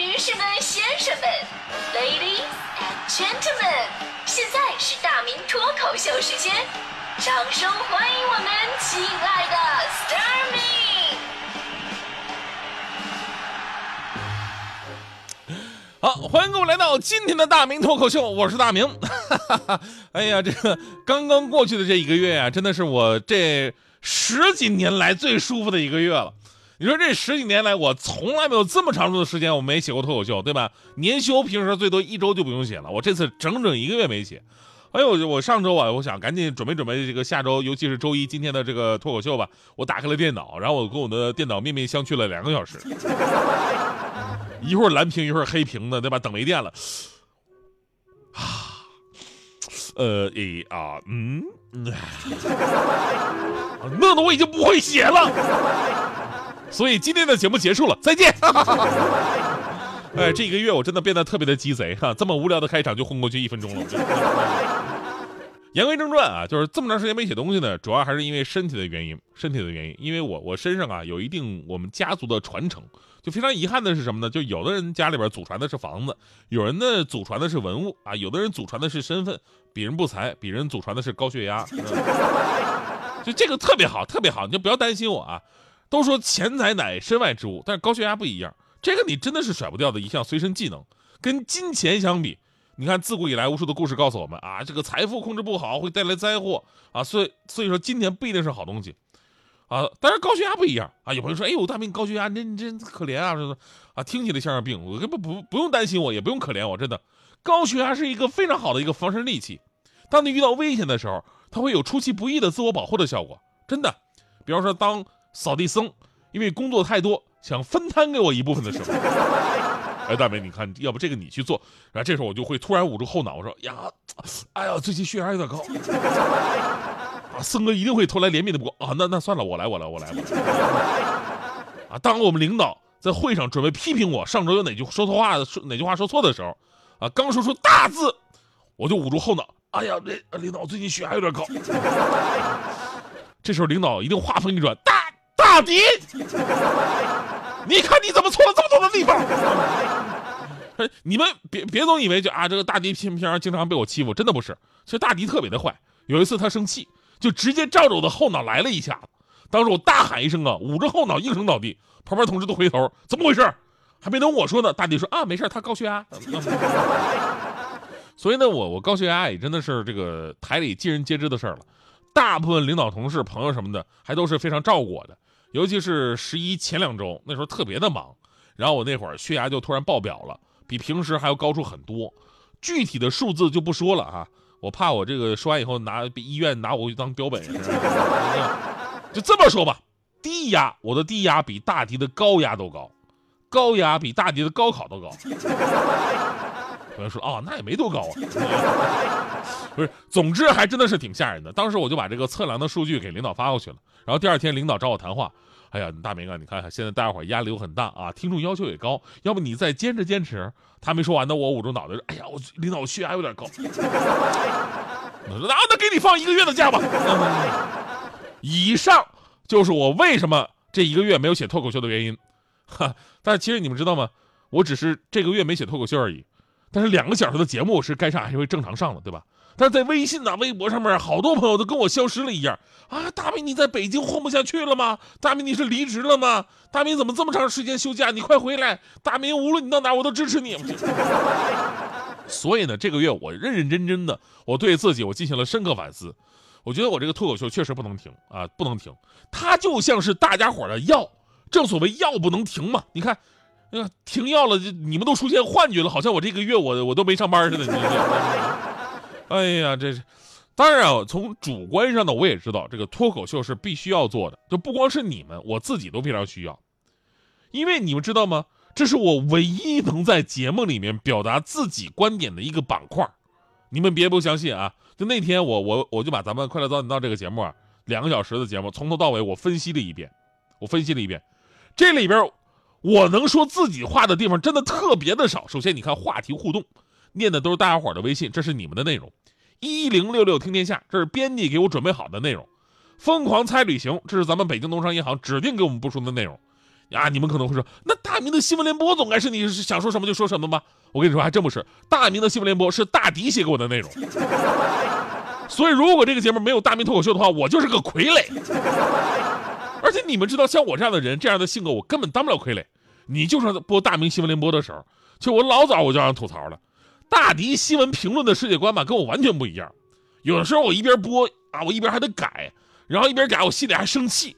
女士们、先生们，Ladies and Gentlemen，现在是大明脱口秀时间，掌声欢迎我们亲爱的 s t a r m y 好，欢迎各位来到今天的大明脱口秀，我是大明。哎呀，这个刚刚过去的这一个月啊，真的是我这十几年来最舒服的一个月了。你说这十几年来，我从来没有这么长的时间我没写过脱口秀，对吧？年休平时最多一周就不用写了，我这次整整一个月没写。哎呦，我上周啊，我想赶紧准备准备这个下周，尤其是周一今天的这个脱口秀吧。我打开了电脑，然后我跟我的电脑面面相觑了两个小时，一会儿蓝屏一会儿黑屏的，对吧？等没电了，啊，呃，诶啊，嗯，弄得我已经不会写了。所以今天的节目结束了，再见。哎，这一个月我真的变得特别的鸡贼哈，这么无聊的开场就混过去一分钟了。言归正传啊，就是这么长时间没写东西呢，主要还是因为身体的原因，身体的原因，因为我我身上啊有一定我们家族的传承，就非常遗憾的是什么呢？就有的人家里边祖传的是房子，有人呢祖传的是文物啊，有的人祖传的是身份，鄙人不才，鄙人祖传的是高血压，就这个特别好，特别好，你就不要担心我啊。都说钱财乃身外之物，但是高血压不一样，这个你真的是甩不掉的一项随身技能。跟金钱相比，你看自古以来无数的故事告诉我们啊，这个财富控制不好会带来灾祸啊，所以所以说金钱不一定是好东西啊。但是高血压不一样啊，有朋友说，哎呦大明高血压，你你真可怜啊，说啊，听起来像是病，我根本不不用担心我，也不用可怜我，真的，高血压是一个非常好的一个防身利器。当你遇到危险的时候，它会有出其不意的自我保护的效果，真的。比方说当。扫地僧因为工作太多，想分摊给我一部分的时候，哎，大美，你看，要不这个你去做，然后这时候我就会突然捂住后脑，我说呀，哎呀，最近血压有点高，啊，僧哥一定会投来怜悯的目光啊，那那算了，我来，我来，我来，啊，当我们领导在会上准备批评我上周有哪句说错话的，说哪句话说错的时候，啊，刚说出大字，我就捂住后脑，哎呀，这领导最近血压有点高，这时候领导一定话锋一转，大。大迪，你看你怎么错了这么多的地方？你们别别总以为就啊，这个大迪平平经常被我欺负，真的不是。其实大迪特别的坏，有一次他生气，就直接照着我的后脑来了一下子。当时我大喊一声啊，捂着后脑应声倒地。旁边同事都回头，怎么回事？还没等我说呢，大迪说啊，没事，他高血压。所以呢，我我高血压也真的是这个台里尽人皆知的事儿了。大部分领导、同事、朋友什么的，还都是非常照顾我的。尤其是十一前两周，那时候特别的忙，然后我那会儿血压就突然爆表了，比平时还要高出很多。具体的数字就不说了啊，我怕我这个说完以后拿医院拿我去当标本。就这么说吧，低压，我的低压比大迪的高压都高，高压比大迪的高考都高。有人说啊，那也没多高啊，不是，总之还真的是挺吓人的。当时我就把这个测量的数据给领导发过去了。然后第二天领导找我谈话，哎呀，大明啊，你看看现在大家伙压力都很大啊，听众要求也高，要不你再坚持坚持。他没说完呢，我捂住脑袋说，哎呀，我领导我血压有点高。我说那那给你放一个月的假吧。以上就是我为什么这一个月没有写脱口秀的原因。哈，但其实你们知道吗？我只是这个月没写脱口秀而已。但是两个小时的节目是该上还是会正常上的，对吧？但是在微信呐、微博上面，好多朋友都跟我消失了一样啊！大明，你在北京混不下去了吗？大明，你是离职了吗？大明怎么这么长时间休假？你快回来！大明，无论你到哪，我都支持你。所以呢，这个月我认认真真的，我对自己我进行了深刻反思。我觉得我这个脱口秀确实不能停啊，不能停。它就像是大家伙的药，正所谓药不能停嘛。你看。哎呀，停药了，你们都出现幻觉了，好像我这个月我我都没上班似的。哎呀，这是当然啊，从主观上呢，我也知道这个脱口秀是必须要做的，就不光是你们，我自己都非常需要。因为你们知道吗？这是我唯一能在节目里面表达自己观点的一个板块。你们别不相信啊！就那天我我我就把咱们快乐早点到这个节目啊，两个小时的节目从头到尾我分析了一遍，我分析了一遍，这里边。我能说自己话的地方真的特别的少。首先，你看话题互动，念的都是大家伙的微信，这是你们的内容。一零六六听天下，这是编辑给我准备好的内容。疯狂猜旅行，这是咱们北京农商银行指定给我们播出的内容。啊，你们可能会说，那大明的新闻联播总该是你想说什么就说什么吧？我跟你说，还真不是。大明的新闻联播是大迪写给我的内容，所以如果这个节目没有大明脱口秀的话，我就是个傀儡。而且你们知道，像我这样的人，这样的性格，我根本当不了傀儡。你就说播大明新闻联播的时候，其实我老早我就让吐槽了，大迪新闻评论的世界观吧，跟我完全不一样。有的时候我一边播啊，我一边还得改，然后一边改，我心里还生气。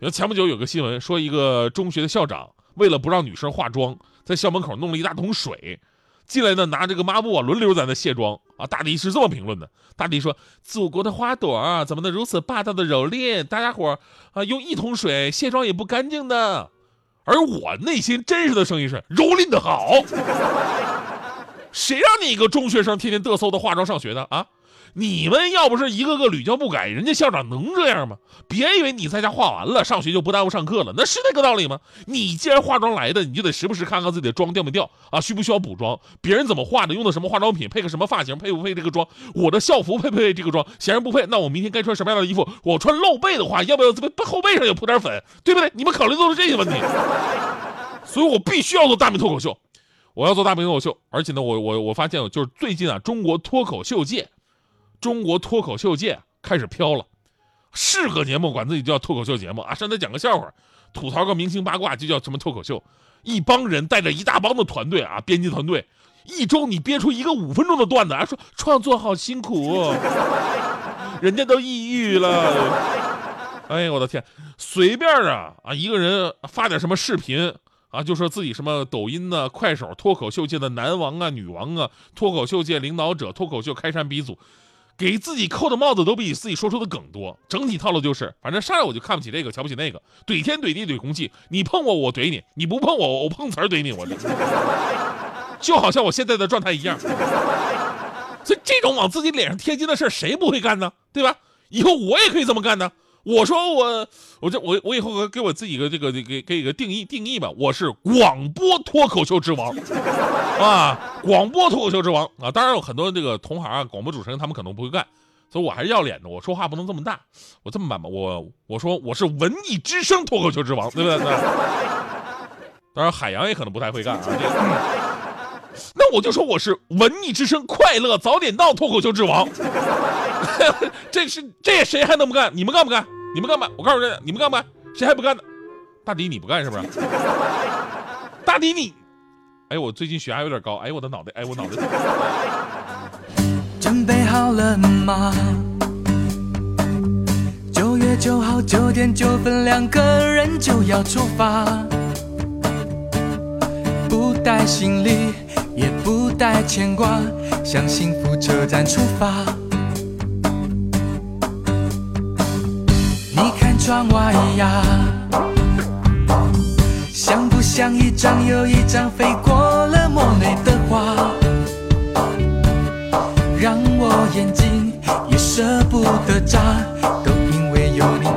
你看前不久有个新闻说，一个中学的校长为了不让女生化妆，在校门口弄了一大桶水，进来呢拿这个抹布啊轮流在那卸妆啊。大迪是这么评论的：大迪说，祖国的花朵怎么能如此霸道的蹂躏？大家伙啊用一桶水卸妆也不干净的。而我内心真实的声音是蹂躏的好。谁让你一个中学生天天嘚瑟的化妆上学的啊？你们要不是一个个屡教不改，人家校长能这样吗？别以为你在家化完了，上学就不耽误上课了，那是那个道理吗？你既然化妆来的，你就得时不时看看自己的妆掉没掉啊，需不需要补妆？别人怎么化的，用的什么化妆品，配个什么发型，配不配这个妆？我的校服配不配这个妆？显然不配，那我明天该穿什么样的衣服？我穿露背的话，要不要在后背上也铺点粉？对不对？你们考虑都是这些问题，所以我必须要做大明脱口秀，我要做大明脱口秀，而且呢，我我我发现就是最近啊，中国脱口秀界。中国脱口秀界开始飘了，是个节目管自己叫脱口秀节目啊，上台讲个笑话，吐槽个明星八卦就叫什么脱口秀。一帮人带着一大帮的团队啊，编辑团队，一周你憋出一个五分钟的段子，啊，说创作好辛苦，人家都抑郁了。哎呀，我的天，随便啊啊，一个人发点什么视频啊，就说自己什么抖音呢、快手脱口秀界的男王啊、女王啊，脱口秀界领导者，脱口秀开山鼻祖。给自己扣的帽子都比自己说出的梗多，整体套路就是，反正上来我就看不起这个，瞧不起那个，怼天怼地怼空气，你碰我我怼你，你不碰我我碰瓷儿怼你，我这就好像我现在的状态一样。所以这种往自己脸上贴金的事儿，谁不会干呢？对吧？以后我也可以这么干呢。我说我我这我我以后给我自己个这个给给一个定义定义吧，我是广播脱口秀之王 啊，广播脱口秀之王啊！当然有很多这个同行啊，广播主持人他们可能不会干，所以我还是要脸的，我说话不能这么大，我这么办吧，我我说我是文艺之声脱口秀之王，对不对？当然海洋也可能不太会干啊，这个，那我就说我是文艺之声快乐早点到脱口秀之王。这是这谁还能不干？你们干不干？你们干不？我告诉你，你们干不干？谁还不干呢？大迪你不干是不是？大迪你，哎，我最近血压有点高，哎，我的脑袋，哎，我脑袋。准备好了吗？九月九号九点九分，两个人就要出发，不带行李，也不带牵挂，向幸福车站出发。你看窗外呀，像不像一张又一张飞过了莫内的画，让我眼睛也舍不得眨，都因为有你，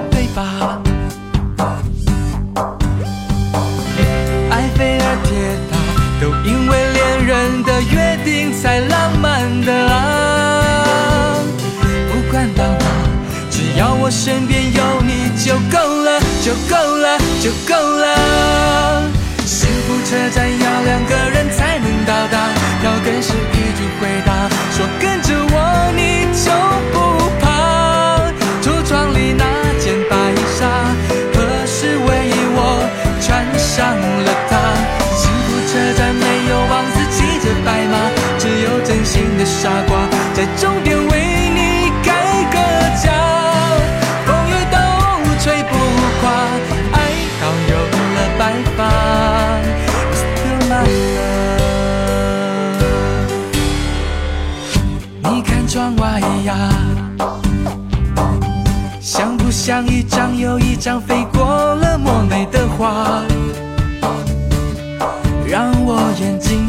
身边有你。就够了，就够了，就够了。幸福车站要两个人才能到达，要跟是一句回答，说跟着我你就不怕。橱窗里那件白纱，何时为我穿上了它？幸福车站没有王子骑着白马，只有真心的傻瓜在终像一张又一张飞过了莫内的画，让我眼睛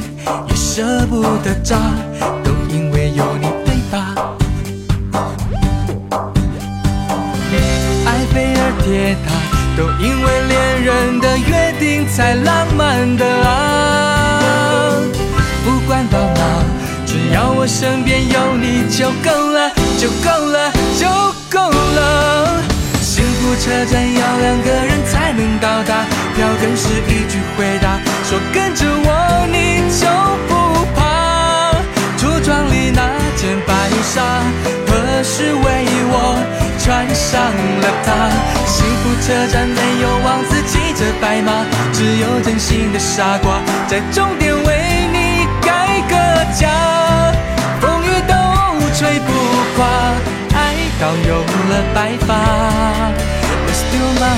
也舍不得眨，都因为有你，对吧？埃菲尔铁塔，都因为恋人的约定才浪漫的啊，不管到哪。只要我身边有你就够了，就够了，车站要两个人才能到达，票根是一句回答，说跟着我你就不怕。橱窗里那件白纱，何时为我穿上了它？幸福车站没有王子骑着白马，只有真心的傻瓜在终点为你改个家。风雨都吹不垮，爱到有了白发。You're still my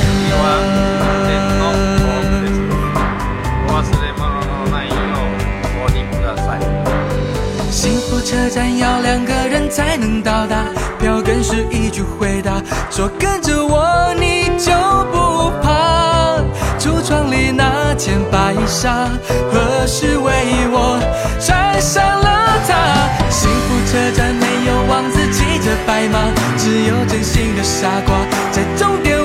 忘れ物のないようお降りください。幸福车站要两个人才能到达，票根是一句回答，说跟着我你就不怕。橱窗里那件白纱，何时为我穿上了它？幸福车站没有王子骑着白马，只有真心的傻瓜在终点